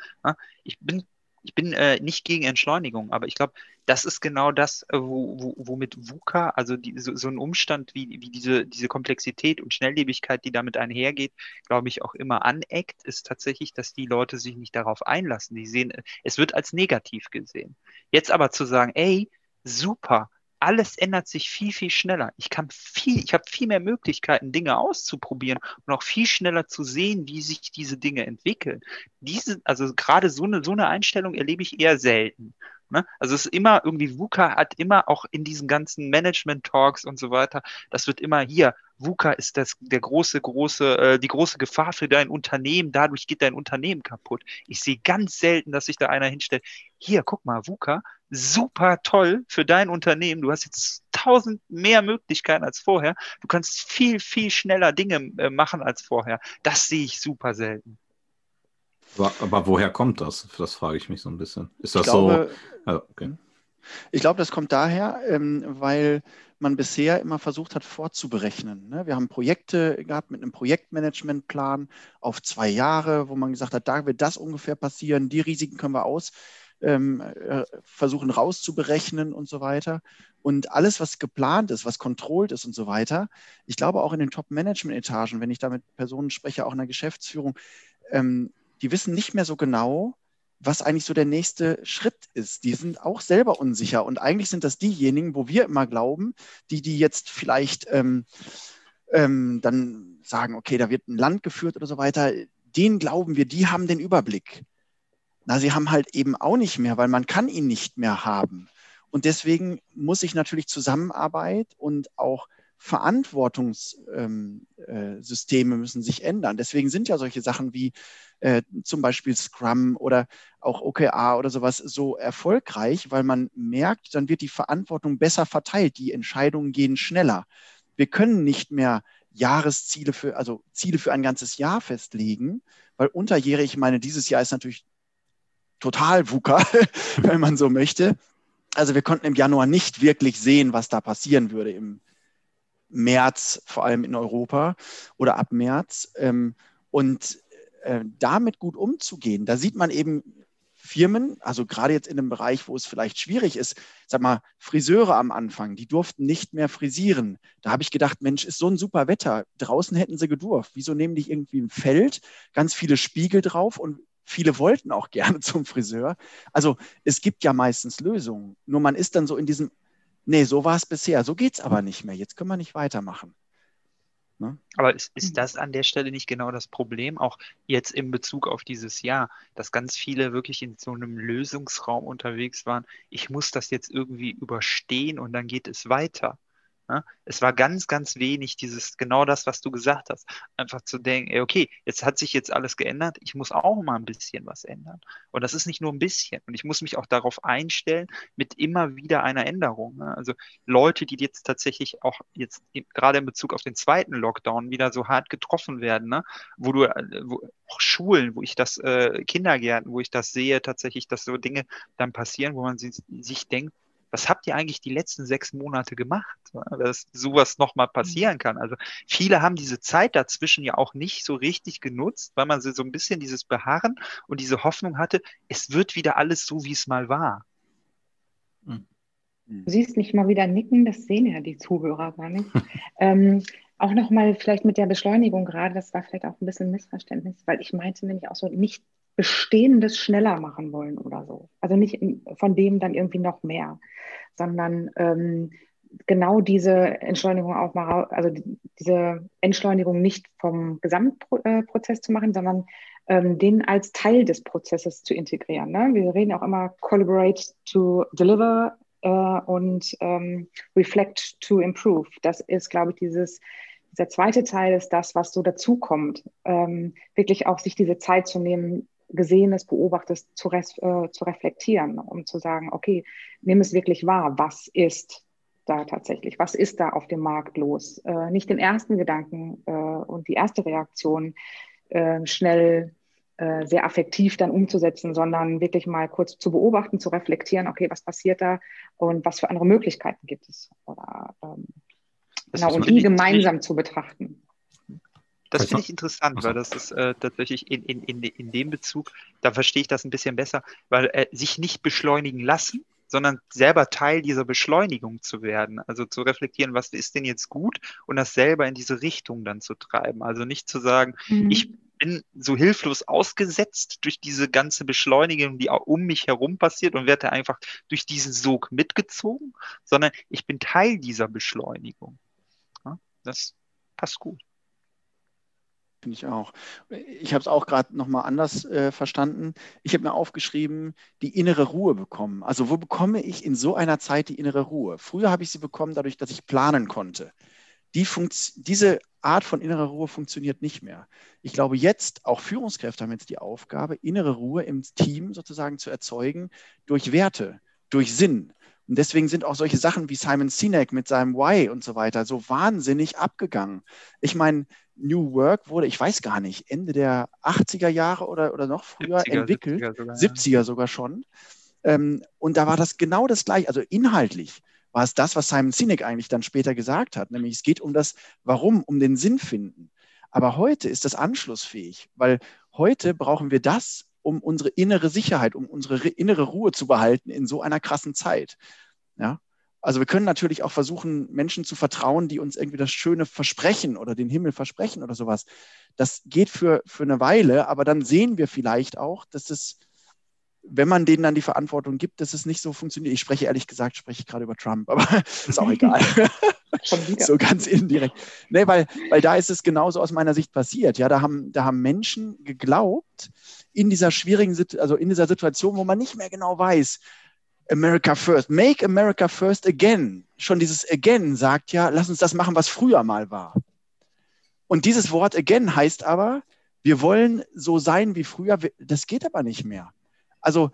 Ich bin ich bin äh, nicht gegen Entschleunigung, aber ich glaube, das ist genau das, äh, wo, wo, womit VUCA, also die, so, so, ein Umstand wie, wie diese, diese Komplexität und Schnelllebigkeit, die damit einhergeht, glaube ich, auch immer aneckt, ist tatsächlich, dass die Leute sich nicht darauf einlassen. Die sehen, es wird als negativ gesehen. Jetzt aber zu sagen, ey, super, alles ändert sich viel, viel schneller. Ich kann viel, ich habe viel mehr Möglichkeiten, Dinge auszuprobieren und auch viel schneller zu sehen, wie sich diese Dinge entwickeln. Diese, also gerade so eine, so eine Einstellung erlebe ich eher selten. Ne? Also es ist immer irgendwie, VUCA hat immer auch in diesen ganzen Management-Talks und so weiter, das wird immer hier, VUCA ist das der große, große, äh, die große Gefahr für dein Unternehmen, dadurch geht dein Unternehmen kaputt. Ich sehe ganz selten, dass sich da einer hinstellt, hier, guck mal, VUCA, super toll für dein Unternehmen. Du hast jetzt tausend mehr Möglichkeiten als vorher. Du kannst viel, viel schneller Dinge äh, machen als vorher. Das sehe ich super selten. Aber, aber, woher kommt das? Das frage ich mich so ein bisschen. Ist das glaube, so? Also, okay. Ich glaube, das kommt daher, ähm, weil man bisher immer versucht hat, vorzuberechnen. Ne? Wir haben Projekte gehabt mit einem Projektmanagementplan auf zwei Jahre, wo man gesagt hat, da wird das ungefähr passieren, die Risiken können wir aus ähm, äh, versuchen rauszuberechnen und so weiter. Und alles, was geplant ist, was kontrollt ist und so weiter, ich glaube auch in den Top-Management-Etagen, wenn ich da mit Personen spreche, auch in der Geschäftsführung, ähm, die wissen nicht mehr so genau, was eigentlich so der nächste Schritt ist. Die sind auch selber unsicher. Und eigentlich sind das diejenigen, wo wir immer glauben, die, die jetzt vielleicht ähm, ähm, dann sagen, okay, da wird ein Land geführt oder so weiter, denen glauben wir, die haben den Überblick. Na, sie haben halt eben auch nicht mehr, weil man kann ihn nicht mehr haben. Und deswegen muss sich natürlich Zusammenarbeit und auch Verantwortungssysteme ähm, müssen sich ändern. Deswegen sind ja solche Sachen wie äh, zum Beispiel Scrum oder auch OKR oder sowas so erfolgreich, weil man merkt, dann wird die Verantwortung besser verteilt, die Entscheidungen gehen schneller. Wir können nicht mehr Jahresziele für, also Ziele für ein ganzes Jahr festlegen, weil unterjährig, ich meine, dieses Jahr ist natürlich total VUCA, wenn man so möchte. Also wir konnten im Januar nicht wirklich sehen, was da passieren würde im März, vor allem in Europa oder ab März. Ähm, und äh, damit gut umzugehen, da sieht man eben Firmen, also gerade jetzt in einem Bereich, wo es vielleicht schwierig ist, sag mal, Friseure am Anfang, die durften nicht mehr frisieren. Da habe ich gedacht, Mensch, ist so ein super Wetter. Draußen hätten sie gedurft. Wieso nehmen die irgendwie ein Feld, ganz viele Spiegel drauf und viele wollten auch gerne zum Friseur. Also es gibt ja meistens Lösungen. Nur man ist dann so in diesem, nee, so war es bisher, so geht es aber nicht mehr. Jetzt können wir nicht weitermachen. Ne? Aber ist, ist das an der Stelle nicht genau das Problem, auch jetzt in Bezug auf dieses Jahr, dass ganz viele wirklich in so einem Lösungsraum unterwegs waren, ich muss das jetzt irgendwie überstehen und dann geht es weiter. Ja, es war ganz, ganz wenig dieses, genau das, was du gesagt hast. Einfach zu denken, okay, jetzt hat sich jetzt alles geändert, ich muss auch mal ein bisschen was ändern. Und das ist nicht nur ein bisschen. Und ich muss mich auch darauf einstellen mit immer wieder einer Änderung. Ne? Also Leute, die jetzt tatsächlich auch jetzt gerade in Bezug auf den zweiten Lockdown wieder so hart getroffen werden, ne? wo du, äh, wo, auch Schulen, wo ich das, äh, Kindergärten, wo ich das sehe, tatsächlich, dass so Dinge dann passieren, wo man sich, sich denkt, was habt ihr eigentlich die letzten sechs Monate gemacht, dass sowas nochmal passieren mhm. kann? Also viele haben diese Zeit dazwischen ja auch nicht so richtig genutzt, weil man so ein bisschen dieses Beharren und diese Hoffnung hatte, es wird wieder alles so, wie es mal war. Mhm. Du siehst mich mal wieder nicken, das sehen ja die Zuhörer gar nicht. ähm, auch nochmal vielleicht mit der Beschleunigung gerade, das war vielleicht auch ein bisschen ein Missverständnis, weil ich meinte nämlich auch so nicht Bestehendes schneller machen wollen oder so. Also nicht von dem dann irgendwie noch mehr, sondern ähm, genau diese Entschleunigung auch mal, also diese Entschleunigung nicht vom Gesamtprozess zu machen, sondern ähm, den als Teil des Prozesses zu integrieren. Ne? Wir reden auch immer Collaborate to Deliver äh, und ähm, Reflect to Improve. Das ist, glaube ich, dieses dieser zweite Teil ist das, was so dazukommt, ähm, wirklich auch sich diese Zeit zu nehmen, Gesehenes, Beobachtetes zu, äh, zu reflektieren, um zu sagen, okay, nimm es wirklich wahr, was ist da tatsächlich, was ist da auf dem Markt los? Äh, nicht den ersten Gedanken äh, und die erste Reaktion äh, schnell äh, sehr affektiv dann umzusetzen, sondern wirklich mal kurz zu beobachten, zu reflektieren, okay, was passiert da und was für andere Möglichkeiten gibt es? Oder, ähm, genau, und die gemeinsam zu betrachten. Das finde ich interessant, weil das ist äh, tatsächlich in, in, in, in dem Bezug, da verstehe ich das ein bisschen besser, weil äh, sich nicht beschleunigen lassen, sondern selber Teil dieser Beschleunigung zu werden. Also zu reflektieren, was ist denn jetzt gut und das selber in diese Richtung dann zu treiben. Also nicht zu sagen, mhm. ich bin so hilflos ausgesetzt durch diese ganze Beschleunigung, die um mich herum passiert und werde einfach durch diesen Sog mitgezogen, sondern ich bin Teil dieser Beschleunigung. Ja, das passt gut. Finde ich auch. Ich habe es auch gerade nochmal anders äh, verstanden. Ich habe mir aufgeschrieben, die innere Ruhe bekommen. Also wo bekomme ich in so einer Zeit die innere Ruhe? Früher habe ich sie bekommen dadurch, dass ich planen konnte. Die diese Art von innerer Ruhe funktioniert nicht mehr. Ich glaube, jetzt, auch Führungskräfte haben jetzt die Aufgabe, innere Ruhe im Team sozusagen zu erzeugen durch Werte, durch Sinn. Und deswegen sind auch solche Sachen wie Simon Sinek mit seinem Why und so weiter so wahnsinnig abgegangen. Ich meine, New Work wurde, ich weiß gar nicht, Ende der 80er Jahre oder, oder noch früher 70er, entwickelt, 70er sogar, 70er sogar schon. Ähm, und da war das genau das gleiche, also inhaltlich war es das, was Simon Sinek eigentlich dann später gesagt hat, nämlich es geht um das Warum, um den Sinn finden. Aber heute ist das anschlussfähig, weil heute brauchen wir das, um unsere innere Sicherheit, um unsere innere Ruhe zu behalten in so einer krassen Zeit. Ja? Also wir können natürlich auch versuchen, Menschen zu vertrauen, die uns irgendwie das Schöne versprechen oder den Himmel versprechen oder sowas. Das geht für, für eine Weile, aber dann sehen wir vielleicht auch, dass es, wenn man denen dann die Verantwortung gibt, dass es nicht so funktioniert. Ich spreche ehrlich gesagt, spreche ich gerade über Trump, aber ist auch egal. so ganz indirekt. Nee, weil, weil da ist es genauso aus meiner Sicht passiert. Ja, da haben, da haben Menschen geglaubt, in dieser schwierigen, also in dieser Situation, wo man nicht mehr genau weiß, America First, Make America First Again. Schon dieses Again sagt ja, lass uns das machen, was früher mal war. Und dieses Wort Again heißt aber, wir wollen so sein wie früher. Das geht aber nicht mehr. Also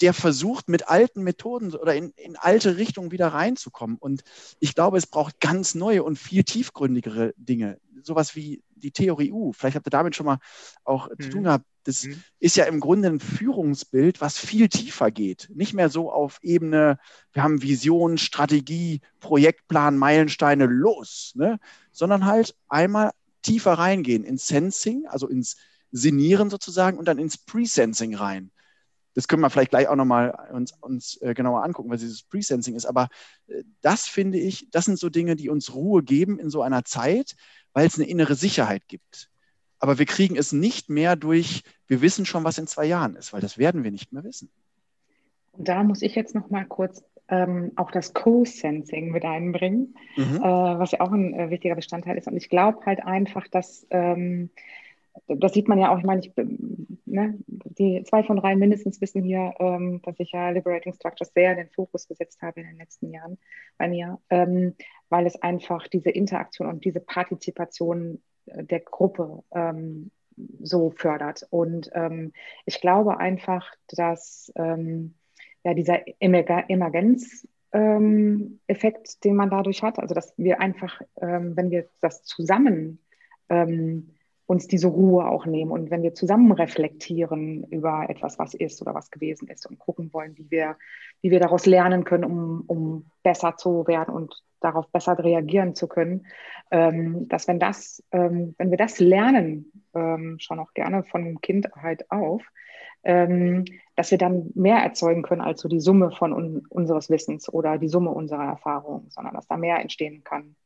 der versucht mit alten Methoden oder in, in alte Richtungen wieder reinzukommen. Und ich glaube, es braucht ganz neue und viel tiefgründigere Dinge. Sowas wie die Theorie U. Vielleicht habt ihr damit schon mal auch mhm. zu tun gehabt. Das mhm. ist ja im Grunde ein Führungsbild, was viel tiefer geht. Nicht mehr so auf Ebene, wir haben Vision, Strategie, Projektplan, Meilensteine, los, ne? sondern halt einmal tiefer reingehen ins Sensing, also ins Sinieren sozusagen und dann ins Presensing rein. Das können wir vielleicht gleich auch nochmal uns, uns äh, genauer angucken, was dieses Presensing ist. Aber äh, das finde ich, das sind so Dinge, die uns Ruhe geben in so einer Zeit, weil es eine innere Sicherheit gibt. Aber wir kriegen es nicht mehr durch, wir wissen schon, was in zwei Jahren ist, weil das werden wir nicht mehr wissen. Und da muss ich jetzt noch mal kurz ähm, auch das Co-Sensing mit einbringen, mhm. äh, was ja auch ein äh, wichtiger Bestandteil ist. Und ich glaube halt einfach, dass ähm, das sieht man ja auch, ich meine, ich, ne, die zwei von drei mindestens wissen hier, ähm, dass ich ja Liberating Structures sehr in den Fokus gesetzt habe in den letzten Jahren bei mir, ähm, weil es einfach diese Interaktion und diese Partizipation äh, der Gruppe ähm, so fördert. Und ähm, ich glaube einfach, dass ähm, ja, dieser Emergenz ähm, Effekt, den man dadurch hat, also dass wir einfach, wenn wir das zusammen ähm, uns diese Ruhe auch nehmen. Und wenn wir zusammen reflektieren über etwas, was ist oder was gewesen ist und gucken wollen, wie wir, wie wir daraus lernen können, um, um besser zu werden und darauf besser reagieren zu können, ähm, dass wenn das, ähm, wenn wir das lernen, ähm, schon auch gerne von Kindheit auf, dass wir dann mehr erzeugen können als so die Summe von un unseres Wissens oder die Summe unserer Erfahrungen, sondern dass da mehr entstehen kann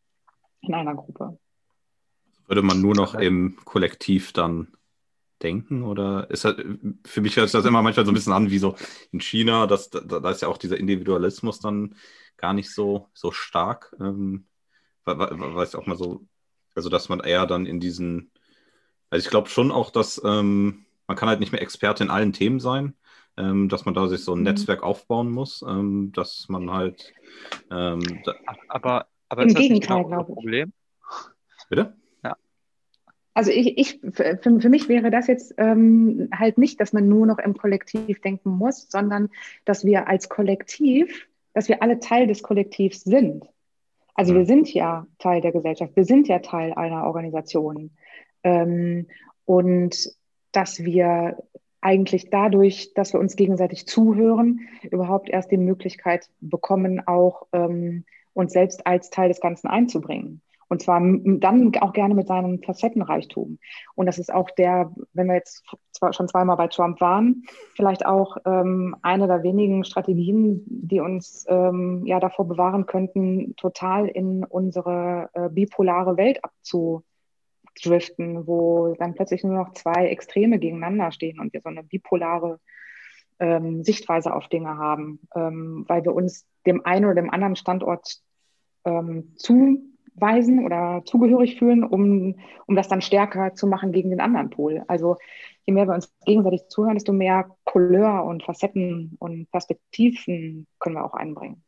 in einer Gruppe. Würde man nur noch im Kollektiv dann denken? Oder ist das, für mich hört sich das immer manchmal so ein bisschen an wie so in China, das, da, da ist ja auch dieser Individualismus dann gar nicht so, so stark. Ähm, weiß auch mal so, also dass man eher dann in diesen, also ich glaube schon auch, dass ähm, man kann halt nicht mehr Experte in allen Themen sein, ähm, dass man da sich so ein mhm. Netzwerk aufbauen muss, ähm, dass man halt. Ähm, da aber, aber Im Gegenteil, genau glaube ich. Problem? Bitte? Also ich, ich für, für mich wäre das jetzt ähm, halt nicht, dass man nur noch im Kollektiv denken muss, sondern dass wir als Kollektiv, dass wir alle Teil des Kollektivs sind. Also wir mhm. sind ja Teil der Gesellschaft, wir sind ja Teil einer Organisation. Ähm, und dass wir eigentlich dadurch, dass wir uns gegenseitig zuhören, überhaupt erst die Möglichkeit bekommen, auch ähm, uns selbst als Teil des Ganzen einzubringen. Und zwar dann auch gerne mit seinem Facettenreichtum. Und das ist auch der, wenn wir jetzt zwar schon zweimal bei Trump waren, vielleicht auch ähm, eine der wenigen Strategien, die uns ähm, ja davor bewahren könnten, total in unsere äh, bipolare Welt abzudriften, wo dann plötzlich nur noch zwei Extreme gegeneinander stehen und wir so eine bipolare ähm, Sichtweise auf Dinge haben, ähm, weil wir uns dem einen oder dem anderen Standort ähm, zu weisen oder zugehörig fühlen, um, um das dann stärker zu machen gegen den anderen Pol. Also je mehr wir uns gegenseitig zuhören, desto mehr Couleur und Facetten und Perspektiven können wir auch einbringen.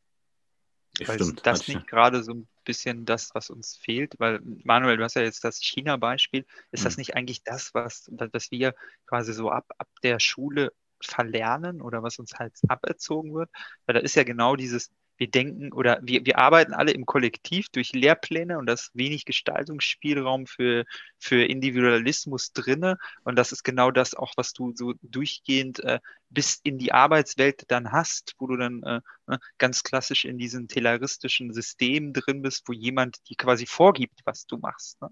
Weil Stimmt, das nicht gerade so ein bisschen das, was uns fehlt? Weil, Manuel, du hast ja jetzt das China-Beispiel. Ist hm. das nicht eigentlich das, was, was wir quasi so ab, ab der Schule verlernen oder was uns halt aberzogen wird? Weil da ist ja genau dieses wir denken oder wir, wir arbeiten alle im Kollektiv durch Lehrpläne und da ist wenig Gestaltungsspielraum für, für Individualismus drinne. Und das ist genau das auch, was du so durchgehend äh, bis in die Arbeitswelt dann hast, wo du dann äh, ne, ganz klassisch in diesem tayloristischen System drin bist, wo jemand dir quasi vorgibt, was du machst. Ne?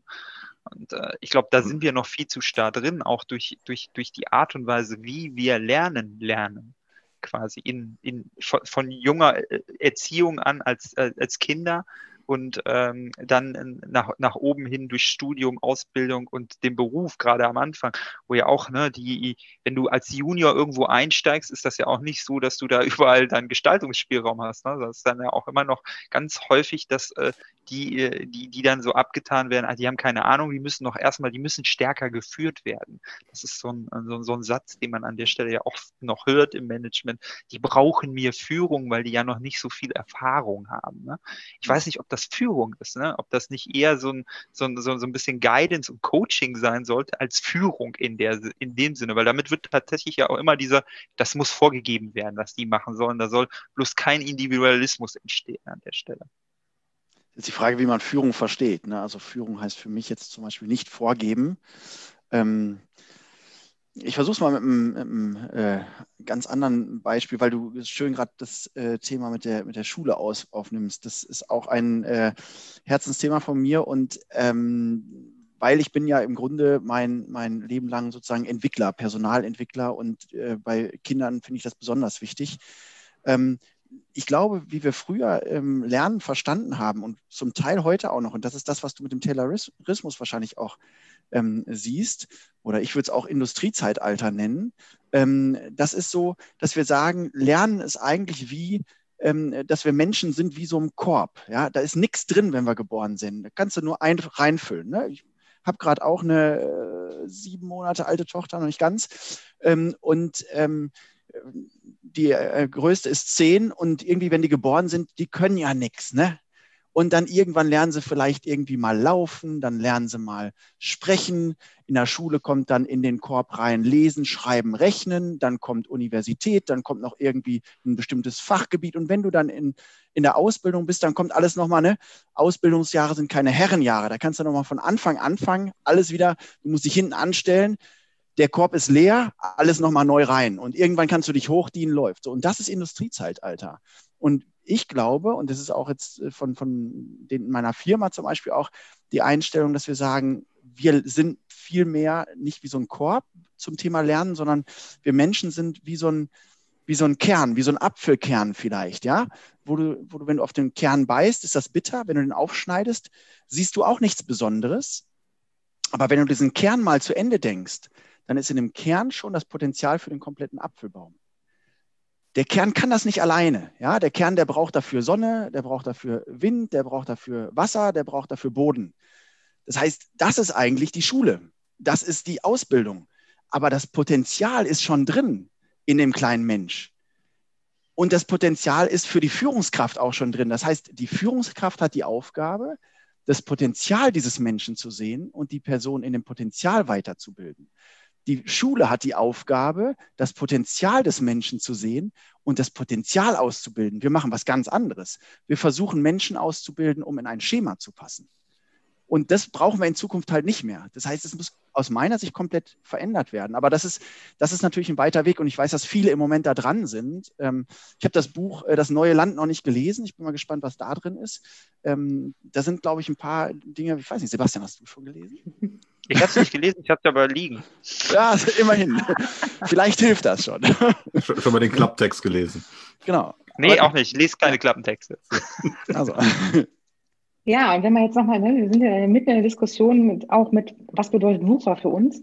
Und äh, ich glaube, da mhm. sind wir noch viel zu starr drin, auch durch, durch, durch die Art und Weise, wie wir lernen, lernen quasi in, in, von, von junger äh, Erziehung an als, äh, als Kinder und ähm, dann nach, nach oben hin durch Studium, Ausbildung und den Beruf, gerade am Anfang, wo ja auch, ne, die, wenn du als Junior irgendwo einsteigst, ist das ja auch nicht so, dass du da überall deinen Gestaltungsspielraum hast. Ne? Das ist dann ja auch immer noch ganz häufig, dass äh, die, äh, die, die dann so abgetan werden, also die haben keine Ahnung, die müssen noch erstmal, die müssen stärker geführt werden. Das ist so ein, so, so ein Satz, den man an der Stelle ja oft noch hört im Management. Die brauchen mehr Führung, weil die ja noch nicht so viel Erfahrung haben. Ne? Ich weiß nicht, ob das Führung ist, ne? ob das nicht eher so ein, so, ein, so, ein bisschen Guidance und Coaching sein sollte als Führung in, der, in dem Sinne, weil damit wird tatsächlich ja auch immer dieser, das muss vorgegeben werden, was die machen sollen. Da soll bloß kein Individualismus entstehen an der Stelle ist die Frage, wie man Führung versteht. Ne? Also Führung heißt für mich jetzt zum Beispiel nicht vorgeben. Ähm, ich versuche es mal mit einem, mit einem äh, ganz anderen Beispiel, weil du schön gerade das äh, Thema mit der, mit der Schule aus, aufnimmst. Das ist auch ein äh, Herzensthema von mir und ähm, weil ich bin ja im Grunde mein, mein Leben lang sozusagen Entwickler, Personalentwickler und äh, bei Kindern finde ich das besonders wichtig. Ähm, ich glaube, wie wir früher ähm, Lernen verstanden haben und zum Teil heute auch noch, und das ist das, was du mit dem Taylorismus wahrscheinlich auch ähm, siehst, oder ich würde es auch Industriezeitalter nennen, ähm, das ist so, dass wir sagen, Lernen ist eigentlich wie, ähm, dass wir Menschen sind wie so ein Korb. Ja? Da ist nichts drin, wenn wir geboren sind. Da kannst du nur ein, reinfüllen. Ne? Ich habe gerade auch eine äh, sieben Monate alte Tochter, noch nicht ganz. Ähm, und ähm, die äh, größte ist zehn und irgendwie, wenn die geboren sind, die können ja nichts, ne? Und dann irgendwann lernen sie vielleicht irgendwie mal laufen, dann lernen sie mal sprechen. In der Schule kommt dann in den Korb rein Lesen, Schreiben, Rechnen. Dann kommt Universität, dann kommt noch irgendwie ein bestimmtes Fachgebiet. Und wenn du dann in, in der Ausbildung bist, dann kommt alles nochmal, ne? Ausbildungsjahre sind keine Herrenjahre. Da kannst du nochmal von Anfang anfangen, alles wieder, du musst dich hinten anstellen der Korb ist leer, alles nochmal neu rein. Und irgendwann kannst du dich hochdienen, läuft. So, und das ist Industriezeitalter. Und ich glaube, und das ist auch jetzt äh, von, von den, meiner Firma zum Beispiel auch die Einstellung, dass wir sagen, wir sind viel mehr nicht wie so ein Korb zum Thema Lernen, sondern wir Menschen sind wie so ein, wie so ein Kern, wie so ein Apfelkern vielleicht, ja, wo du, wo du, wenn du auf den Kern beißt, ist das bitter, wenn du den aufschneidest, siehst du auch nichts Besonderes. Aber wenn du diesen Kern mal zu Ende denkst, dann ist in dem Kern schon das Potenzial für den kompletten Apfelbaum. Der Kern kann das nicht alleine. Ja, der Kern, der braucht dafür Sonne, der braucht dafür Wind, der braucht dafür Wasser, der braucht dafür Boden. Das heißt, das ist eigentlich die Schule. Das ist die Ausbildung. Aber das Potenzial ist schon drin in dem kleinen Mensch. Und das Potenzial ist für die Führungskraft auch schon drin. Das heißt, die Führungskraft hat die Aufgabe, das Potenzial dieses Menschen zu sehen und die Person in dem Potenzial weiterzubilden. Die Schule hat die Aufgabe, das Potenzial des Menschen zu sehen und das Potenzial auszubilden. Wir machen was ganz anderes. Wir versuchen Menschen auszubilden, um in ein Schema zu passen. Und das brauchen wir in Zukunft halt nicht mehr. Das heißt, es muss aus meiner Sicht komplett verändert werden. Aber das ist, das ist natürlich ein weiter Weg und ich weiß, dass viele im Moment da dran sind. Ähm, ich habe das Buch äh, Das neue Land noch nicht gelesen. Ich bin mal gespannt, was da drin ist. Ähm, da sind, glaube ich, ein paar Dinge, ich weiß nicht, Sebastian, hast du schon gelesen? Ich habe es nicht gelesen, ich habe es aber liegen. Ja, immerhin. Vielleicht hilft das schon. Schon mal den Klapptext gelesen. Genau. Nee, aber, auch nicht. Ich lese keine Klappentexte. Also. Ja, und wenn wir jetzt nochmal, ne, wir sind ja mitten in der Diskussion mit, auch mit, was bedeutet WUKA für uns?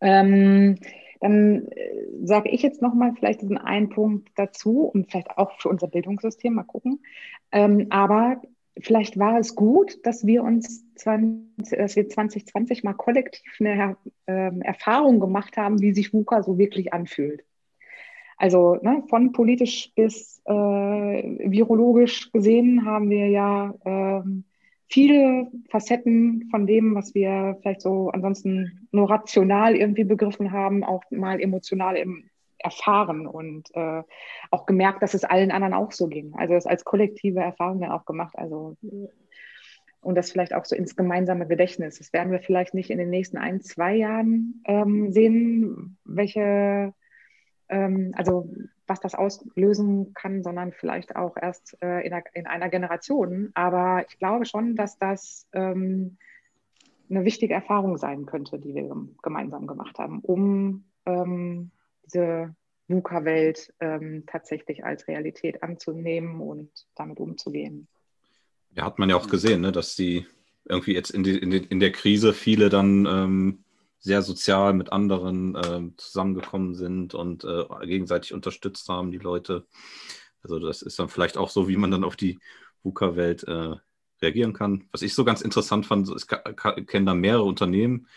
Ähm, dann äh, sage ich jetzt nochmal vielleicht diesen einen Punkt dazu und vielleicht auch für unser Bildungssystem, mal gucken. Ähm, aber vielleicht war es gut, dass wir uns 20, dass wir 2020 mal kollektiv eine äh, Erfahrung gemacht haben, wie sich WUKA so wirklich anfühlt. Also ne, von politisch bis äh, virologisch gesehen haben wir ja äh, viele Facetten von dem, was wir vielleicht so ansonsten nur rational irgendwie begriffen haben, auch mal emotional im, erfahren und äh, auch gemerkt, dass es allen anderen auch so ging. Also das als kollektive Erfahrung dann auch gemacht. Also und das vielleicht auch so ins gemeinsame Gedächtnis. Das werden wir vielleicht nicht in den nächsten ein, zwei Jahren ähm, sehen, welche ähm, also was das auslösen kann, sondern vielleicht auch erst äh, in, einer, in, einer, Generation. Aber ich glaube schon, dass das ähm, eine wichtige Erfahrung sein könnte, die wir gemeinsam gemacht haben, um ähm, diese VUCA-Welt ähm, tatsächlich als Realität anzunehmen und damit umzugehen. Ja, hat man ja auch gesehen, ne, dass die irgendwie jetzt in, die, in, die, in der Krise viele dann ähm, sehr sozial mit anderen äh, zusammengekommen sind und äh, gegenseitig unterstützt haben, die Leute. Also das ist dann vielleicht auch so, wie man dann auf die VUCA-Welt äh, reagieren kann. Was ich so ganz interessant fand, ich kenne da mehrere Unternehmen,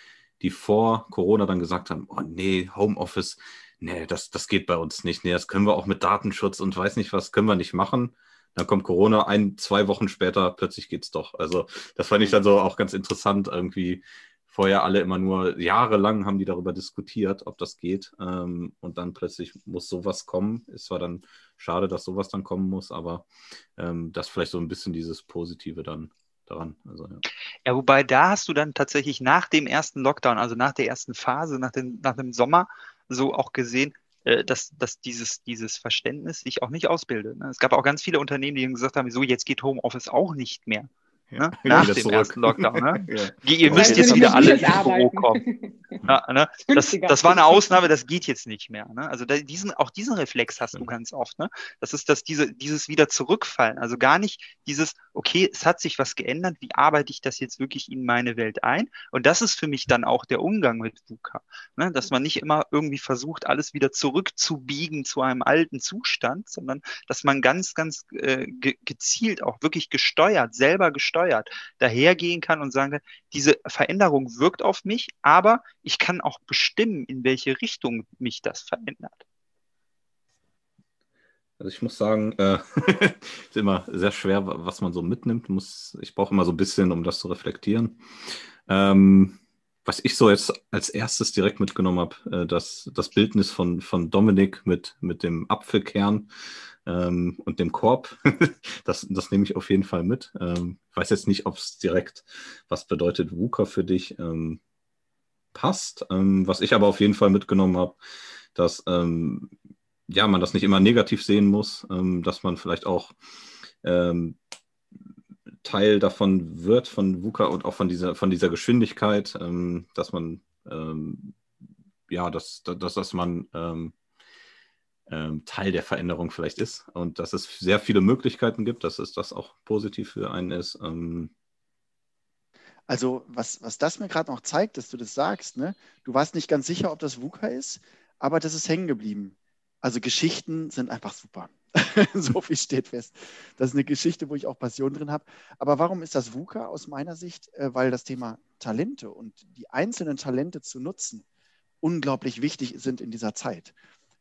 die vor Corona dann gesagt haben, oh nee, Homeoffice, nee, das, das geht bei uns nicht. Nee, das können wir auch mit Datenschutz und weiß nicht was, können wir nicht machen. Dann kommt Corona, ein, zwei Wochen später, plötzlich geht's doch. Also das fand ich dann so auch ganz interessant irgendwie. Vorher alle immer nur jahrelang haben die darüber diskutiert, ob das geht. Ähm, und dann plötzlich muss sowas kommen. Ist zwar dann schade, dass sowas dann kommen muss, aber ähm, das vielleicht so ein bisschen dieses Positive dann daran. Also, ja. ja. wobei da hast du dann tatsächlich nach dem ersten Lockdown, also nach der ersten Phase, nach dem, nach dem Sommer, so auch gesehen, äh, dass, dass dieses, dieses Verständnis sich auch nicht ausbildet. Ne? Es gab auch ganz viele Unternehmen, die gesagt haben, so jetzt geht Homeoffice auch nicht mehr. Ne? Nach dem zurück. ersten Lockdown. Ne? ja. Ihr müsst jetzt wieder alle ins Büro kommen. Ja, ne? das, das war eine Ausnahme, das geht jetzt nicht mehr. Ne? Also da, diesen, auch diesen Reflex hast du ganz oft. Ne? Das ist das, diese, dieses wieder zurückfallen. Also gar nicht dieses, okay, es hat sich was geändert, wie arbeite ich das jetzt wirklich in meine Welt ein? Und das ist für mich dann auch der Umgang mit VUCA. Ne? Dass man nicht immer irgendwie versucht, alles wieder zurückzubiegen zu einem alten Zustand, sondern dass man ganz, ganz äh, ge gezielt auch wirklich gesteuert, selber gesteuert dahergehen kann und sagen kann, diese Veränderung wirkt auf mich, aber ich kann auch bestimmen, in welche Richtung mich das verändert. Also ich muss sagen, äh, ist immer sehr schwer, was man so mitnimmt. Muss, ich brauche immer so ein bisschen, um das zu reflektieren. Ähm, was ich so jetzt als erstes direkt mitgenommen habe, äh, das, das Bildnis von, von Dominik mit, mit dem Apfelkern ähm, und dem Korb, das, das nehme ich auf jeden Fall mit. Ähm, ich weiß jetzt nicht, ob es direkt was bedeutet VUCA für dich ähm, passt. Ähm, was ich aber auf jeden Fall mitgenommen habe, dass ähm, ja, man das nicht immer negativ sehen muss, ähm, dass man vielleicht auch Teil davon wird, von VUCA und auch von dieser, von dieser Geschwindigkeit, dass man, ja, dass, dass, dass man ähm, ähm, Teil der Veränderung vielleicht ist und dass es sehr viele Möglichkeiten gibt, dass es das auch positiv für einen ist. Also, was, was das mir gerade noch zeigt, dass du das sagst, ne? du warst nicht ganz sicher, ob das VUCA ist, aber das ist hängen geblieben. Also Geschichten sind einfach super. so viel steht fest. Das ist eine Geschichte, wo ich auch Passion drin habe. Aber warum ist das VUCA aus meiner Sicht? Äh, weil das Thema Talente und die einzelnen Talente zu nutzen unglaublich wichtig sind in dieser Zeit.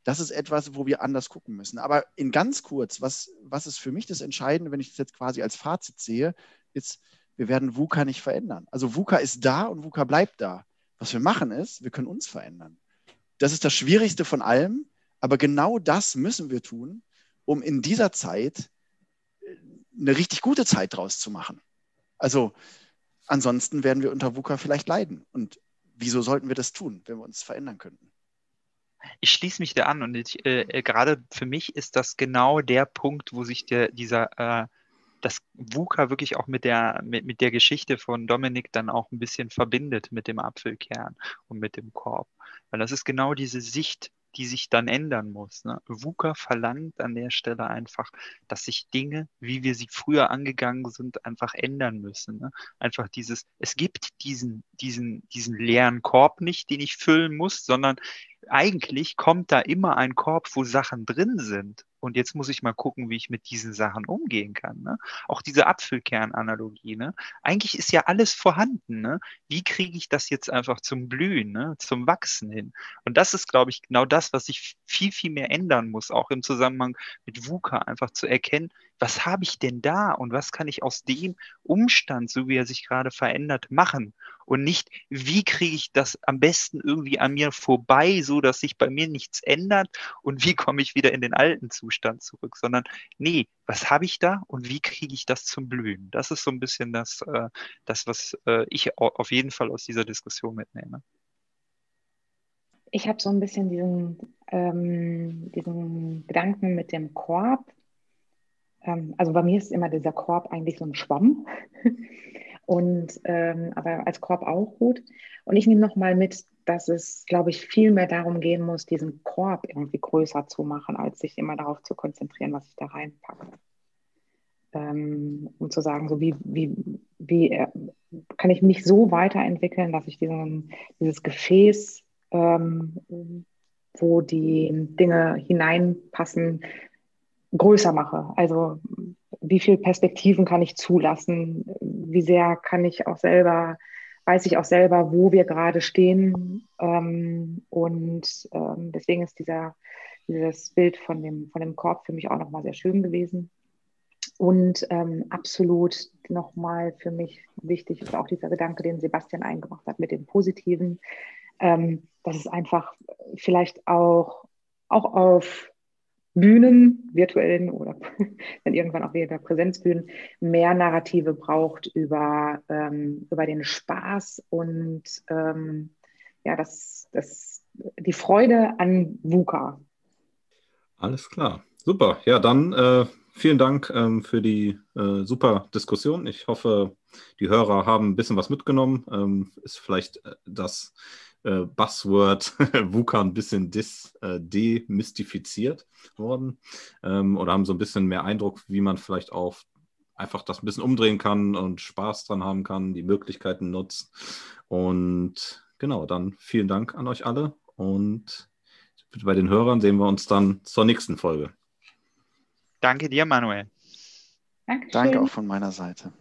Das ist etwas, wo wir anders gucken müssen. Aber in ganz kurz, was, was ist für mich das Entscheidende, wenn ich das jetzt quasi als Fazit sehe, ist, wir werden VUCA nicht verändern. Also VUCA ist da und VUCA bleibt da. Was wir machen ist, wir können uns verändern. Das ist das Schwierigste von allem, aber genau das müssen wir tun, um in dieser Zeit äh, eine richtig gute Zeit draus zu machen. Also ansonsten werden wir unter VUCA vielleicht leiden. Und wieso sollten wir das tun, wenn wir uns verändern könnten? Ich schließe mich da an und äh, äh gerade für mich ist das genau der Punkt, wo sich der, dieser äh, das VUCA wirklich auch mit der, mit, mit der Geschichte von Dominik dann auch ein bisschen verbindet mit dem Apfelkern und mit dem Korb. Weil das ist genau diese Sicht, die sich dann ändern muss. Ne? VUCA verlangt an der Stelle einfach, dass sich Dinge, wie wir sie früher angegangen sind, einfach ändern müssen. Ne? Einfach dieses, es gibt diesen, diesen, diesen leeren Korb nicht, den ich füllen muss, sondern eigentlich kommt da immer ein Korb, wo Sachen drin sind. Und jetzt muss ich mal gucken, wie ich mit diesen Sachen umgehen kann. Ne? Auch diese Apfelkernanalogie. Ne? Eigentlich ist ja alles vorhanden. Ne? Wie kriege ich das jetzt einfach zum Blühen, ne? zum Wachsen hin? Und das ist, glaube ich, genau das, was sich viel, viel mehr ändern muss, auch im Zusammenhang mit VUCA, einfach zu erkennen, was habe ich denn da und was kann ich aus dem Umstand, so wie er sich gerade verändert, machen? Und nicht, wie kriege ich das am besten irgendwie an mir vorbei, so dass sich bei mir nichts ändert und wie komme ich wieder in den alten Zustand zurück, sondern nee, was habe ich da und wie kriege ich das zum Blühen? Das ist so ein bisschen das, äh, das was äh, ich auf jeden Fall aus dieser Diskussion mitnehme. Ich habe so ein bisschen diesen, ähm, diesen Gedanken mit dem Korb, ähm, also bei mir ist immer dieser Korb eigentlich so ein Schwamm. Und ähm, aber als Korb auch gut. Und ich nehme nochmal mit, dass es, glaube ich, viel mehr darum gehen muss, diesen Korb irgendwie größer zu machen, als sich immer darauf zu konzentrieren, was ich da reinpacke. ähm, um zu sagen, so wie, wie, wie äh, kann ich mich so weiterentwickeln, dass ich diesen, dieses Gefäß, ähm, wo die Dinge hineinpassen, größer mache. Also wie viele Perspektiven kann ich zulassen? Wie sehr kann ich auch selber, weiß ich auch selber, wo wir gerade stehen? Ähm, und ähm, deswegen ist dieser, dieses Bild von dem, von dem Korb für mich auch nochmal sehr schön gewesen. Und ähm, absolut nochmal für mich wichtig ist auch dieser Gedanke, den Sebastian eingebracht hat mit dem Positiven, ähm, dass es einfach vielleicht auch, auch auf Bühnen, virtuellen oder dann irgendwann auch wieder Präsenzbühnen, mehr Narrative braucht über, ähm, über den Spaß und ähm, ja, das, das, die Freude an VUCA. Alles klar, super. Ja, dann äh, vielen Dank ähm, für die äh, super Diskussion. Ich hoffe, die Hörer haben ein bisschen was mitgenommen. Ähm, ist vielleicht äh, das äh, Buzzword VUCA ein bisschen dis, äh, demystifiziert worden ähm, oder haben so ein bisschen mehr Eindruck, wie man vielleicht auch einfach das ein bisschen umdrehen kann und Spaß dran haben kann, die Möglichkeiten nutzt. Und genau, dann vielen Dank an euch alle und bei den Hörern sehen wir uns dann zur nächsten Folge. Danke dir, Manuel. Dankeschön. Danke auch von meiner Seite.